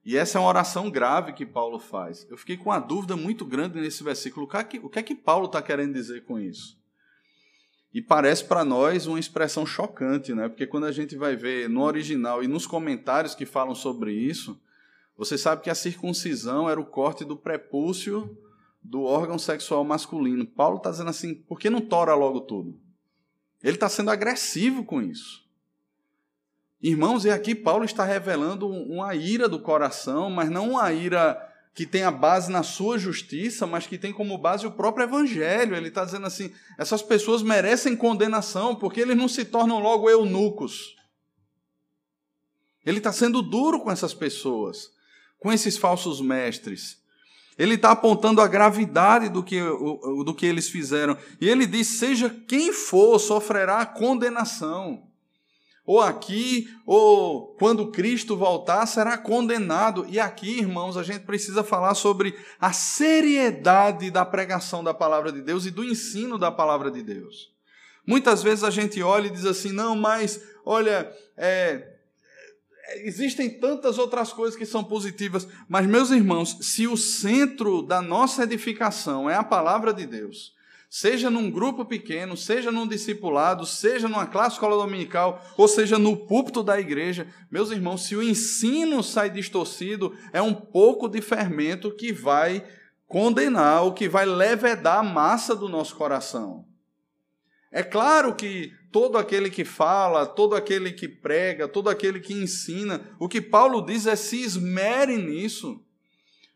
E essa é uma oração grave que Paulo faz. Eu fiquei com uma dúvida muito grande nesse versículo. O que é que é Paulo está querendo dizer com isso? E parece para nós uma expressão chocante, né? Porque quando a gente vai ver no original e nos comentários que falam sobre isso, você sabe que a circuncisão era o corte do prepúcio do órgão sexual masculino. Paulo está dizendo assim: por que não tora logo tudo? Ele está sendo agressivo com isso. Irmãos, e aqui Paulo está revelando uma ira do coração, mas não uma ira que tem a base na sua justiça, mas que tem como base o próprio evangelho. Ele está dizendo assim: essas pessoas merecem condenação porque eles não se tornam logo eunucos. Ele está sendo duro com essas pessoas, com esses falsos mestres. Ele está apontando a gravidade do que, do que eles fizeram. E ele diz: seja quem for, sofrerá condenação ou aqui, ou quando Cristo voltar, será condenado. E aqui, irmãos, a gente precisa falar sobre a seriedade da pregação da palavra de Deus e do ensino da palavra de Deus. Muitas vezes a gente olha e diz assim: não, mas olha, é, existem tantas outras coisas que são positivas. Mas, meus irmãos, se o centro da nossa edificação é a palavra de Deus, seja num grupo pequeno, seja num discipulado, seja numa classe escola dominical, ou seja no púlpito da igreja, meus irmãos, se o ensino sai distorcido, é um pouco de fermento que vai condenar, ou que vai levedar a massa do nosso coração. É claro que todo aquele que fala, todo aquele que prega, todo aquele que ensina, o que Paulo diz é se esmere nisso.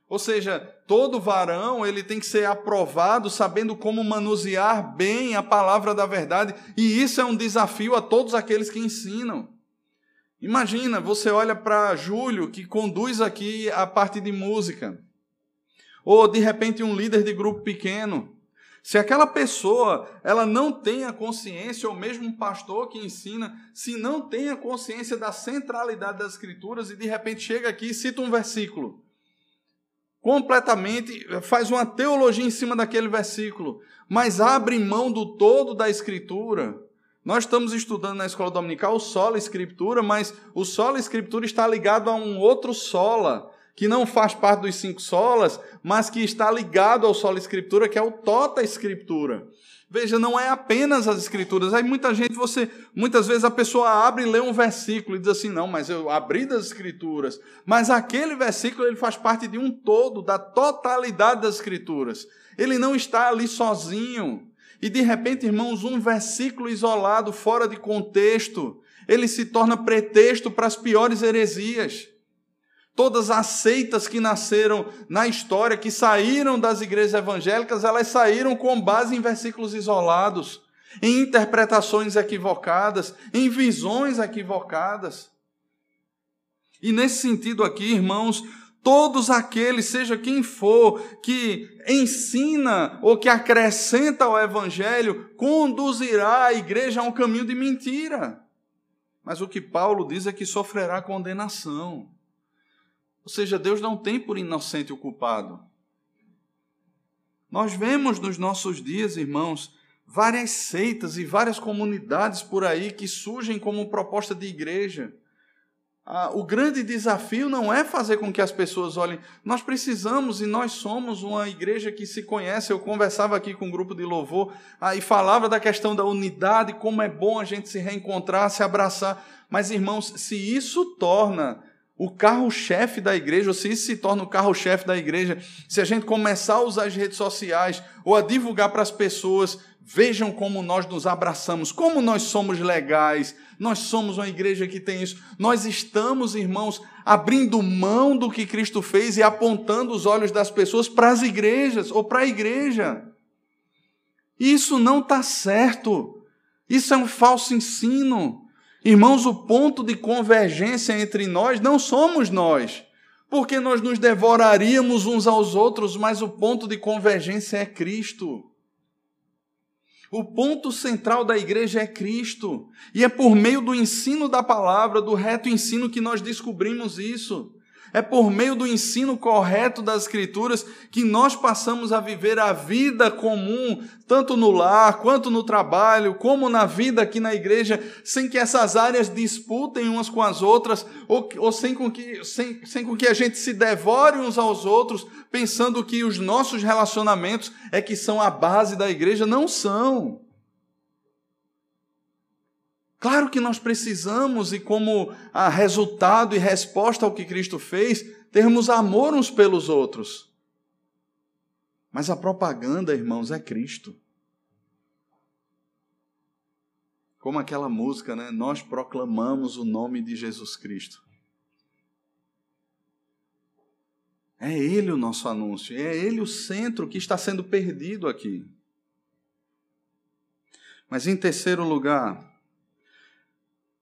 Ou seja, todo varão ele tem que ser aprovado sabendo como manusear bem a palavra da verdade, e isso é um desafio a todos aqueles que ensinam. Imagina, você olha para Júlio que conduz aqui a parte de música, ou de repente um líder de grupo pequeno. Se aquela pessoa ela não tem a consciência, ou mesmo um pastor que ensina, se não tem a consciência da centralidade das escrituras e de repente chega aqui e cita um versículo, completamente, faz uma teologia em cima daquele versículo, mas abre mão do todo da Escritura. Nós estamos estudando na escola dominical o sola escritura, mas o sola escritura está ligado a um outro sola, que não faz parte dos cinco solas, mas que está ligado ao sola escritura, que é o tota escritura. Veja, não é apenas as escrituras. Aí muita gente, você, muitas vezes a pessoa abre e lê um versículo e diz assim: "Não, mas eu abri das escrituras". Mas aquele versículo ele faz parte de um todo, da totalidade das escrituras. Ele não está ali sozinho. E de repente, irmãos, um versículo isolado, fora de contexto, ele se torna pretexto para as piores heresias. Todas as seitas que nasceram na história, que saíram das igrejas evangélicas, elas saíram com base em versículos isolados, em interpretações equivocadas, em visões equivocadas. E nesse sentido aqui, irmãos, todos aqueles, seja quem for, que ensina ou que acrescenta ao evangelho, conduzirá a igreja a um caminho de mentira. Mas o que Paulo diz é que sofrerá condenação. Ou seja, Deus não tem por inocente o culpado. Nós vemos nos nossos dias, irmãos, várias seitas e várias comunidades por aí que surgem como proposta de igreja. Ah, o grande desafio não é fazer com que as pessoas olhem. Nós precisamos e nós somos uma igreja que se conhece. Eu conversava aqui com um grupo de louvor ah, e falava da questão da unidade, como é bom a gente se reencontrar, se abraçar. Mas, irmãos, se isso torna o carro-chefe da igreja, ou se isso se torna o carro-chefe da igreja, se a gente começar a usar as redes sociais ou a divulgar para as pessoas, vejam como nós nos abraçamos, como nós somos legais, nós somos uma igreja que tem isso. Nós estamos, irmãos, abrindo mão do que Cristo fez e apontando os olhos das pessoas para as igrejas ou para a igreja. Isso não está certo. Isso é um falso ensino. Irmãos, o ponto de convergência entre nós não somos nós, porque nós nos devoraríamos uns aos outros, mas o ponto de convergência é Cristo. O ponto central da igreja é Cristo, e é por meio do ensino da palavra, do reto ensino, que nós descobrimos isso. É por meio do ensino correto das Escrituras que nós passamos a viver a vida comum, tanto no lar, quanto no trabalho, como na vida aqui na igreja, sem que essas áreas disputem umas com as outras, ou, ou sem, com que, sem, sem com que a gente se devore uns aos outros, pensando que os nossos relacionamentos é que são a base da igreja. Não são. Claro que nós precisamos, e como resultado e resposta ao que Cristo fez, termos amor uns pelos outros. Mas a propaganda, irmãos, é Cristo. Como aquela música, né? Nós proclamamos o nome de Jesus Cristo. É Ele o nosso anúncio, é Ele o centro que está sendo perdido aqui. Mas em terceiro lugar,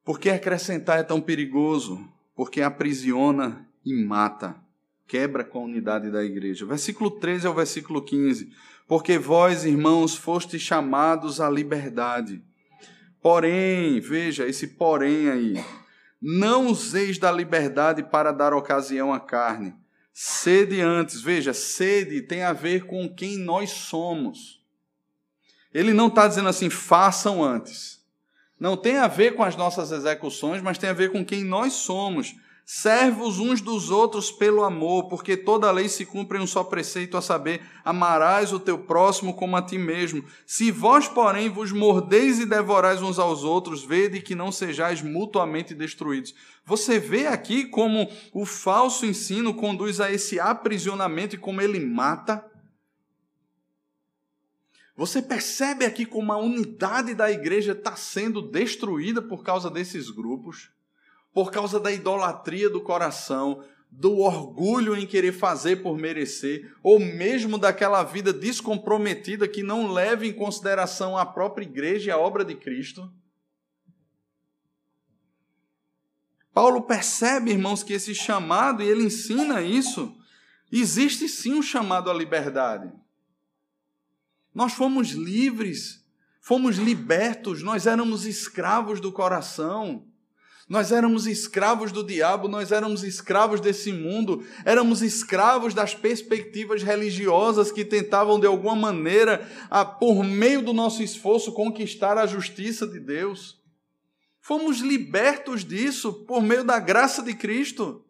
por que acrescentar é tão perigoso? Porque aprisiona e mata, quebra com a unidade da igreja. Versículo 13 ao versículo 15. Porque vós, irmãos, fostes chamados à liberdade. Porém, veja esse porém aí. Não useis da liberdade para dar ocasião à carne. Sede antes, veja, sede tem a ver com quem nós somos. Ele não está dizendo assim, façam antes. Não tem a ver com as nossas execuções, mas tem a ver com quem nós somos. Servos uns dos outros pelo amor, porque toda lei se cumpre em um só preceito, a saber, amarás o teu próximo como a ti mesmo. Se vós, porém, vos mordeis e devorais uns aos outros, vede que não sejais mutuamente destruídos. Você vê aqui como o falso ensino conduz a esse aprisionamento e como ele mata você percebe aqui como a unidade da igreja está sendo destruída por causa desses grupos, por causa da idolatria do coração, do orgulho em querer fazer por merecer, ou mesmo daquela vida descomprometida que não leva em consideração a própria igreja e a obra de Cristo. Paulo percebe, irmãos, que esse chamado, e ele ensina isso, existe sim um chamado à liberdade. Nós fomos livres, fomos libertos, nós éramos escravos do coração. Nós éramos escravos do diabo, nós éramos escravos desse mundo, éramos escravos das perspectivas religiosas que tentavam, de alguma maneira, a, por meio do nosso esforço, conquistar a justiça de Deus. Fomos libertos disso por meio da graça de Cristo,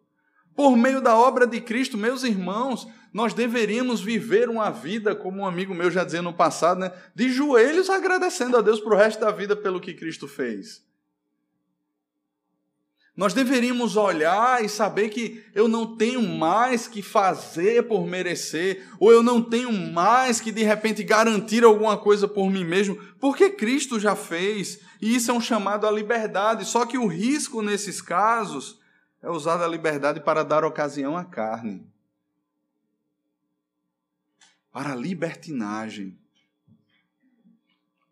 por meio da obra de Cristo, meus irmãos nós deveríamos viver uma vida, como um amigo meu já dizia no passado, né, de joelhos agradecendo a Deus para o resto da vida pelo que Cristo fez. Nós deveríamos olhar e saber que eu não tenho mais que fazer por merecer, ou eu não tenho mais que de repente garantir alguma coisa por mim mesmo, porque Cristo já fez, e isso é um chamado à liberdade. Só que o risco nesses casos é usar a liberdade para dar ocasião à carne para a libertinagem,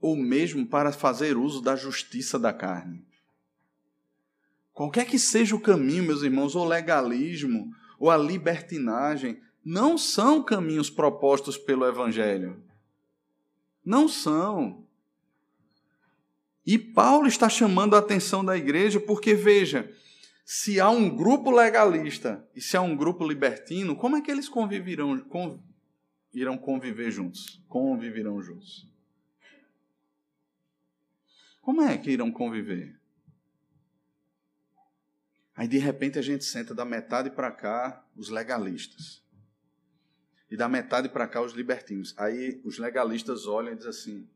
ou mesmo para fazer uso da justiça da carne. Qualquer que seja o caminho, meus irmãos, o legalismo ou a libertinagem, não são caminhos propostos pelo Evangelho. Não são. E Paulo está chamando a atenção da igreja porque, veja, se há um grupo legalista e se há um grupo libertino, como é que eles conviverão, irão conviver juntos. Conviverão juntos. Como é que irão conviver? Aí de repente a gente senta da metade para cá os legalistas. E da metade para cá os libertinos. Aí os legalistas olham e dizem assim: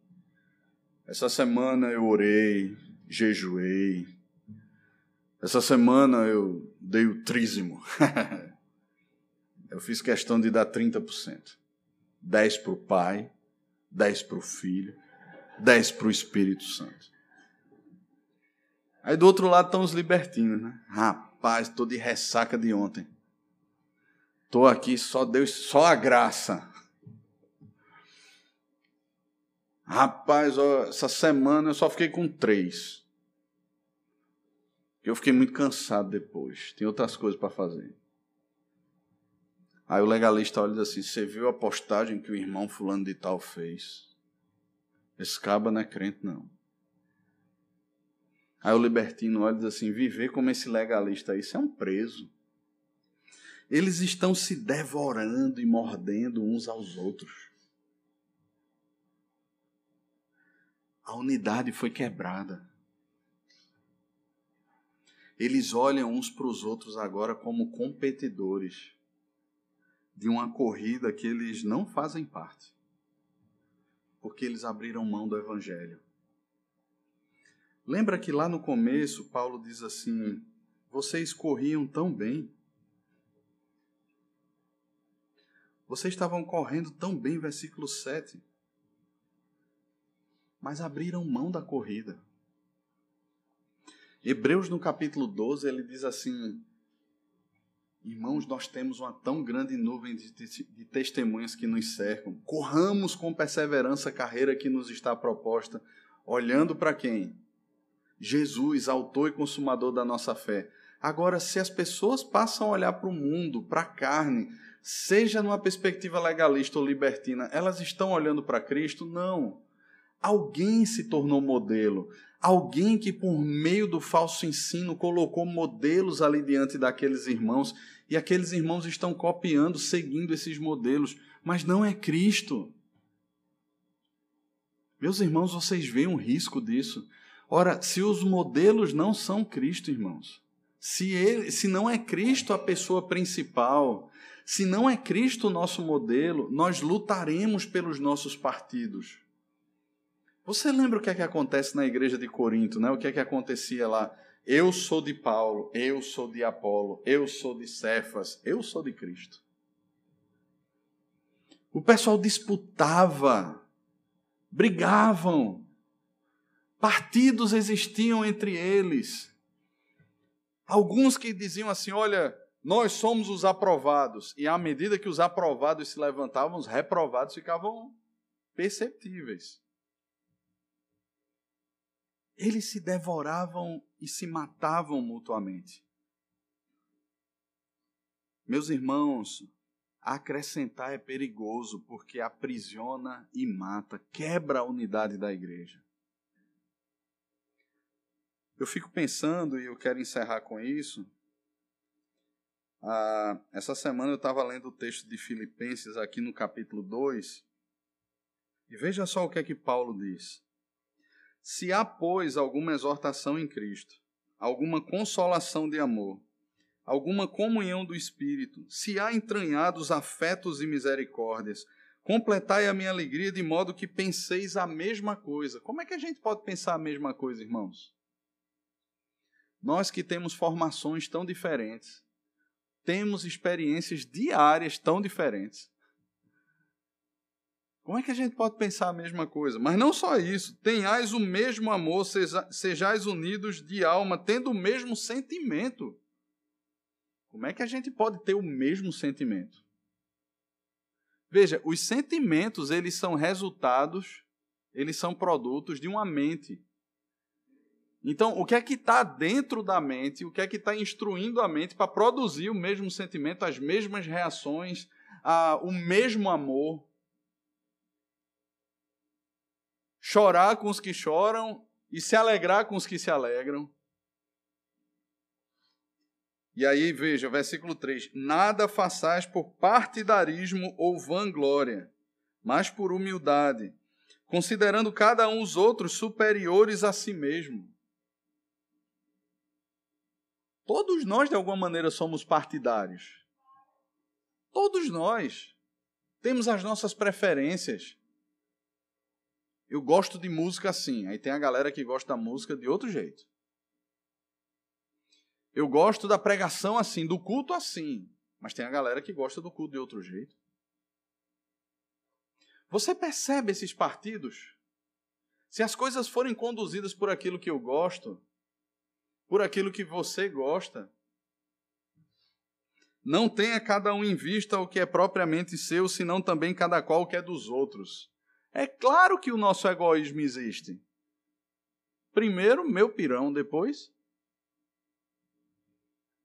Essa semana eu orei, jejuei, Essa semana eu dei o trízimo. eu fiz questão de dar 30%. 10 para o Pai, 10 para o Filho, 10 para o Espírito Santo. Aí do outro lado estão os libertinos, né? Rapaz, estou de ressaca de ontem. Estou aqui, só Deus, só a graça. Rapaz, ó, essa semana eu só fiquei com três. Eu fiquei muito cansado depois. Tem outras coisas para fazer. Aí o legalista olha e diz assim: Você viu a postagem que o irmão Fulano de Tal fez? Esse caba não é crente, não. Aí o libertino olha e diz assim: Viver como esse legalista aí, isso é um preso. Eles estão se devorando e mordendo uns aos outros. A unidade foi quebrada. Eles olham uns para os outros agora como competidores de uma corrida que eles não fazem parte, porque eles abriram mão do Evangelho. Lembra que lá no começo Paulo diz assim: vocês corriam tão bem. Vocês estavam correndo tão bem, versículo 7. Mas abriram mão da corrida. Hebreus, no capítulo 12, ele diz assim: Irmãos, nós temos uma tão grande nuvem de, de, de, testemunhas que nos cercam. Corramos com perseverança a carreira que nos está proposta, olhando para quem? Jesus, autor e consumador da nossa fé. Agora, se as pessoas passam a olhar para o mundo, para a carne, seja numa perspectiva legalista ou libertina, elas estão olhando para Cristo? Não. Alguém se tornou modelo. Alguém que, por meio do falso ensino, colocou modelos ali diante daqueles irmãos, e aqueles irmãos estão copiando, seguindo esses modelos, mas não é Cristo. Meus irmãos, vocês veem um risco disso. Ora, se os modelos não são Cristo, irmãos, se, ele, se não é Cristo a pessoa principal, se não é Cristo o nosso modelo, nós lutaremos pelos nossos partidos. Você lembra o que é que acontece na igreja de Corinto, né? O que é que acontecia lá? Eu sou de Paulo, eu sou de Apolo, eu sou de Cefas, eu sou de Cristo. O pessoal disputava, brigavam, partidos existiam entre eles. Alguns que diziam assim: olha, nós somos os aprovados, e à medida que os aprovados se levantavam, os reprovados ficavam perceptíveis. Eles se devoravam e se matavam mutuamente. Meus irmãos, acrescentar é perigoso porque aprisiona e mata, quebra a unidade da igreja. Eu fico pensando, e eu quero encerrar com isso. Ah, essa semana eu estava lendo o texto de Filipenses aqui no capítulo 2. E veja só o que é que Paulo diz. Se há, pois, alguma exortação em Cristo, alguma consolação de amor, alguma comunhão do Espírito, se há entranhados afetos e misericórdias, completai a minha alegria de modo que penseis a mesma coisa. Como é que a gente pode pensar a mesma coisa, irmãos? Nós que temos formações tão diferentes, temos experiências diárias tão diferentes. Como é que a gente pode pensar a mesma coisa? Mas não só isso, tenhais o mesmo amor, sejais unidos de alma, tendo o mesmo sentimento. Como é que a gente pode ter o mesmo sentimento? Veja, os sentimentos, eles são resultados, eles são produtos de uma mente. Então, o que é que está dentro da mente, o que é que está instruindo a mente para produzir o mesmo sentimento, as mesmas reações, a, o mesmo amor? Chorar com os que choram e se alegrar com os que se alegram. E aí, veja, versículo 3: Nada façais por partidarismo ou vanglória, mas por humildade, considerando cada um os outros superiores a si mesmo. Todos nós, de alguma maneira, somos partidários. Todos nós. Temos as nossas preferências. Eu gosto de música assim. Aí tem a galera que gosta da música de outro jeito. Eu gosto da pregação assim, do culto assim. Mas tem a galera que gosta do culto de outro jeito. Você percebe esses partidos? Se as coisas forem conduzidas por aquilo que eu gosto, por aquilo que você gosta, não tenha cada um em vista o que é propriamente seu, senão também cada qual o que é dos outros. É claro que o nosso egoísmo existe. Primeiro, meu pirão, depois.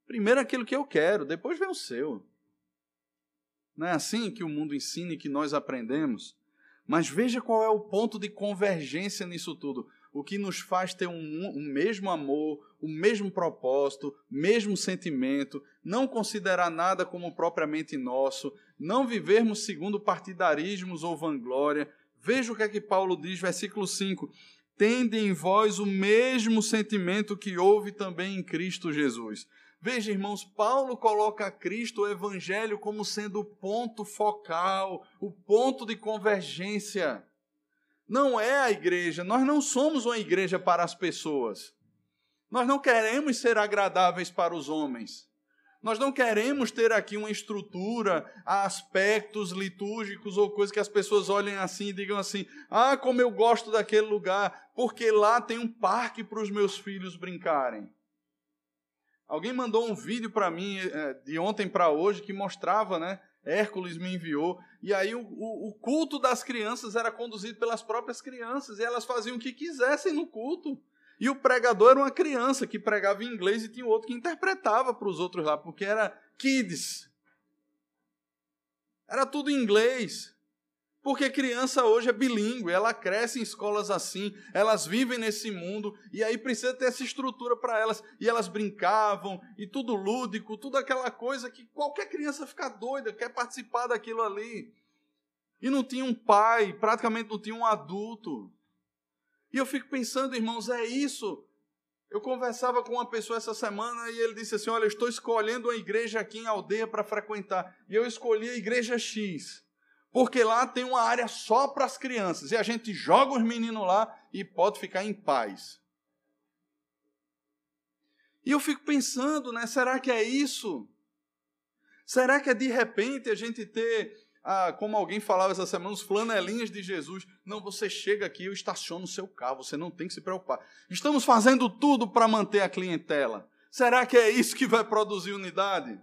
Primeiro aquilo que eu quero, depois vem o seu. Não é assim que o mundo ensina e que nós aprendemos? Mas veja qual é o ponto de convergência nisso tudo. O que nos faz ter um, um mesmo amor, o mesmo propósito, mesmo sentimento, não considerar nada como propriamente nosso, não vivermos segundo partidarismos ou vanglória. Veja o que é que Paulo diz, versículo 5: Tende em vós o mesmo sentimento que houve também em Cristo Jesus. Veja, irmãos, Paulo coloca Cristo, o Evangelho, como sendo o ponto focal, o ponto de convergência. Não é a igreja, nós não somos uma igreja para as pessoas. Nós não queremos ser agradáveis para os homens. Nós não queremos ter aqui uma estrutura, aspectos litúrgicos ou coisas que as pessoas olhem assim e digam assim: ah, como eu gosto daquele lugar, porque lá tem um parque para os meus filhos brincarem. Alguém mandou um vídeo para mim é, de ontem para hoje que mostrava, né? Hércules me enviou. E aí o, o, culto das crianças era conduzido pelas próprias crianças. E elas faziam o que quisessem no culto. E o pregador era uma criança que pregava em inglês e tinha outro que interpretava para os outros lá, porque era kids. Era tudo em inglês. Porque criança hoje é bilíngue, ela cresce em escolas assim, elas vivem nesse mundo, e aí precisa ter essa estrutura para elas. E elas brincavam, e tudo lúdico, tudo aquela coisa que qualquer criança fica doida, quer participar daquilo ali. E não tinha um pai, praticamente não tinha um adulto. E eu fico pensando, irmãos, é isso. Eu conversava com uma pessoa essa semana e ele disse assim: Olha, estou escolhendo uma igreja aqui em aldeia para frequentar. E eu escolhi a igreja X porque lá tem uma área só para as crianças e a gente joga os meninos lá e pode ficar em paz. E eu fico pensando, né? Será que é isso? Será que é de repente a gente ter, ah, como alguém falava essa semana, os flanelinhas de Jesus? Não, você chega aqui, eu estaciono o seu carro, você não tem que se preocupar. Estamos fazendo tudo para manter a clientela. Será que é isso que vai produzir unidade?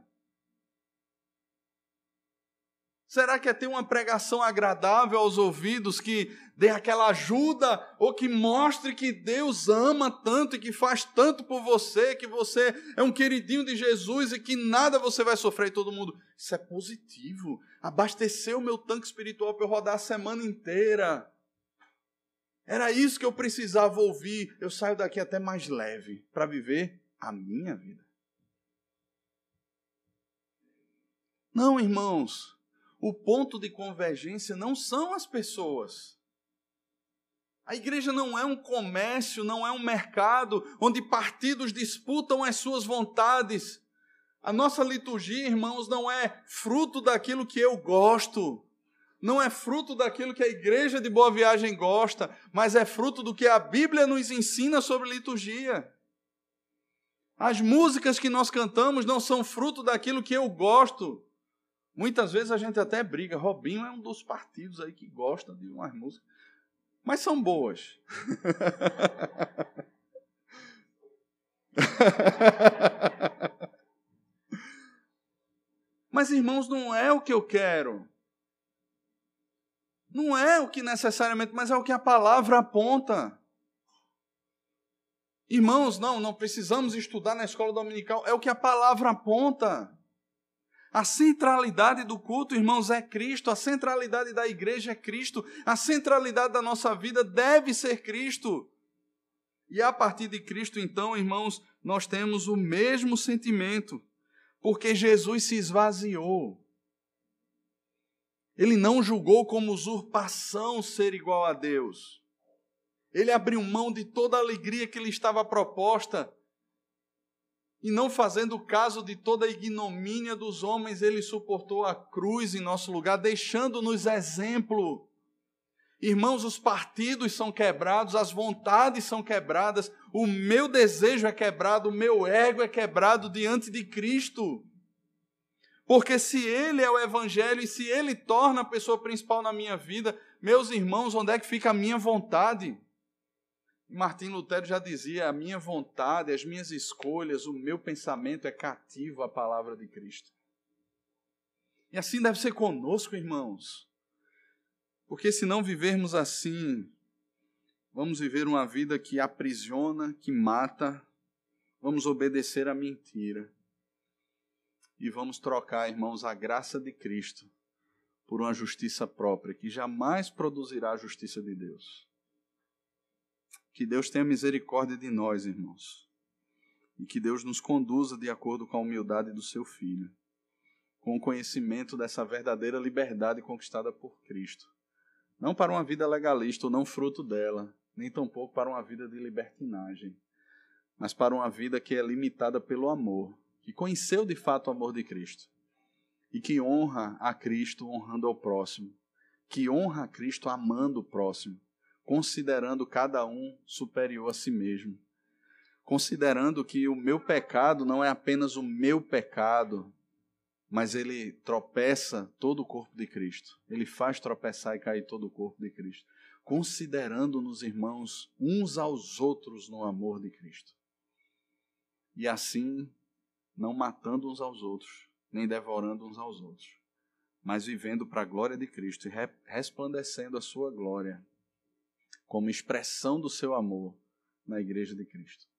Será que é ter uma pregação agradável aos ouvidos que dê aquela ajuda ou que mostre que Deus ama tanto e que faz tanto por você, que você é um queridinho de Jesus e que nada você vai sofrer todo mundo? Isso é positivo. Abastecer o meu tanque espiritual para eu rodar a semana inteira. Era isso que eu precisava ouvir. Eu saio daqui até mais leve para viver a minha vida. Não, irmãos o ponto de convergência não são as pessoas. A igreja não é um comércio, não é um mercado onde partidos disputam as suas vontades. A nossa liturgia, irmãos, não é fruto daquilo que eu gosto, não é fruto daquilo que a igreja de Boa Viagem gosta, mas é fruto do que a Bíblia nos ensina sobre liturgia. As músicas que nós cantamos não são fruto daquilo que eu gosto, Muitas vezes a gente até briga. Robinho é um dos partidos aí que gosta de umas músicas. Mas são boas. Mas, irmãos, não é o que eu quero. Não é o que necessariamente, mas é o que a palavra aponta. Irmãos, não, não precisamos estudar na escola dominical, é o que a palavra aponta. A centralidade do culto, irmãos, é Cristo, a centralidade da igreja é Cristo, a centralidade da nossa vida deve ser Cristo. E a partir de Cristo, então, irmãos, nós temos o mesmo sentimento, porque Jesus se esvaziou. Ele não julgou como usurpação ser igual a Deus. Ele abriu mão de toda a alegria que lhe estava proposta e não fazendo caso de toda a ignomínia dos homens, ele suportou a cruz em nosso lugar, deixando-nos exemplo. Irmãos, os partidos são quebrados, as vontades são quebradas, o meu desejo é quebrado, o meu ego é quebrado diante de Cristo. Porque se Ele é o Evangelho e se Ele torna a pessoa principal na minha vida, meus irmãos, onde é que fica a minha vontade? Martim Lutero já dizia: a minha vontade, as minhas escolhas, o meu pensamento é cativo à palavra de Cristo. E assim deve ser conosco, irmãos. Porque se não vivermos assim, vamos viver uma vida que aprisiona, que mata, vamos obedecer à mentira. E vamos trocar, irmãos, a graça de Cristo por uma justiça própria, que jamais produzirá a justiça de Deus. Que Deus tenha misericórdia de nós, irmãos. E que Deus nos conduza de acordo com a humildade do seu Filho, com o conhecimento dessa verdadeira liberdade conquistada por Cristo não para uma vida legalista ou não fruto dela, nem tampouco para uma vida de libertinagem, mas para uma vida que é limitada pelo amor, que conheceu de fato o amor de Cristo e que honra a Cristo honrando ao próximo, que honra a Cristo amando o próximo, considerando cada um superior a si mesmo, considerando que o meu pecado não é apenas o meu pecado, mas ele tropeça todo o corpo de Cristo. Ele faz tropeçar e cair todo o corpo de Cristo, considerando-nos irmãos uns aos outros no amor de Cristo. E assim, não matando uns aos outros, nem devorando uns aos outros, mas vivendo para a glória de Cristo e resplandecendo a sua glória como expressão do seu amor na igreja de Cristo.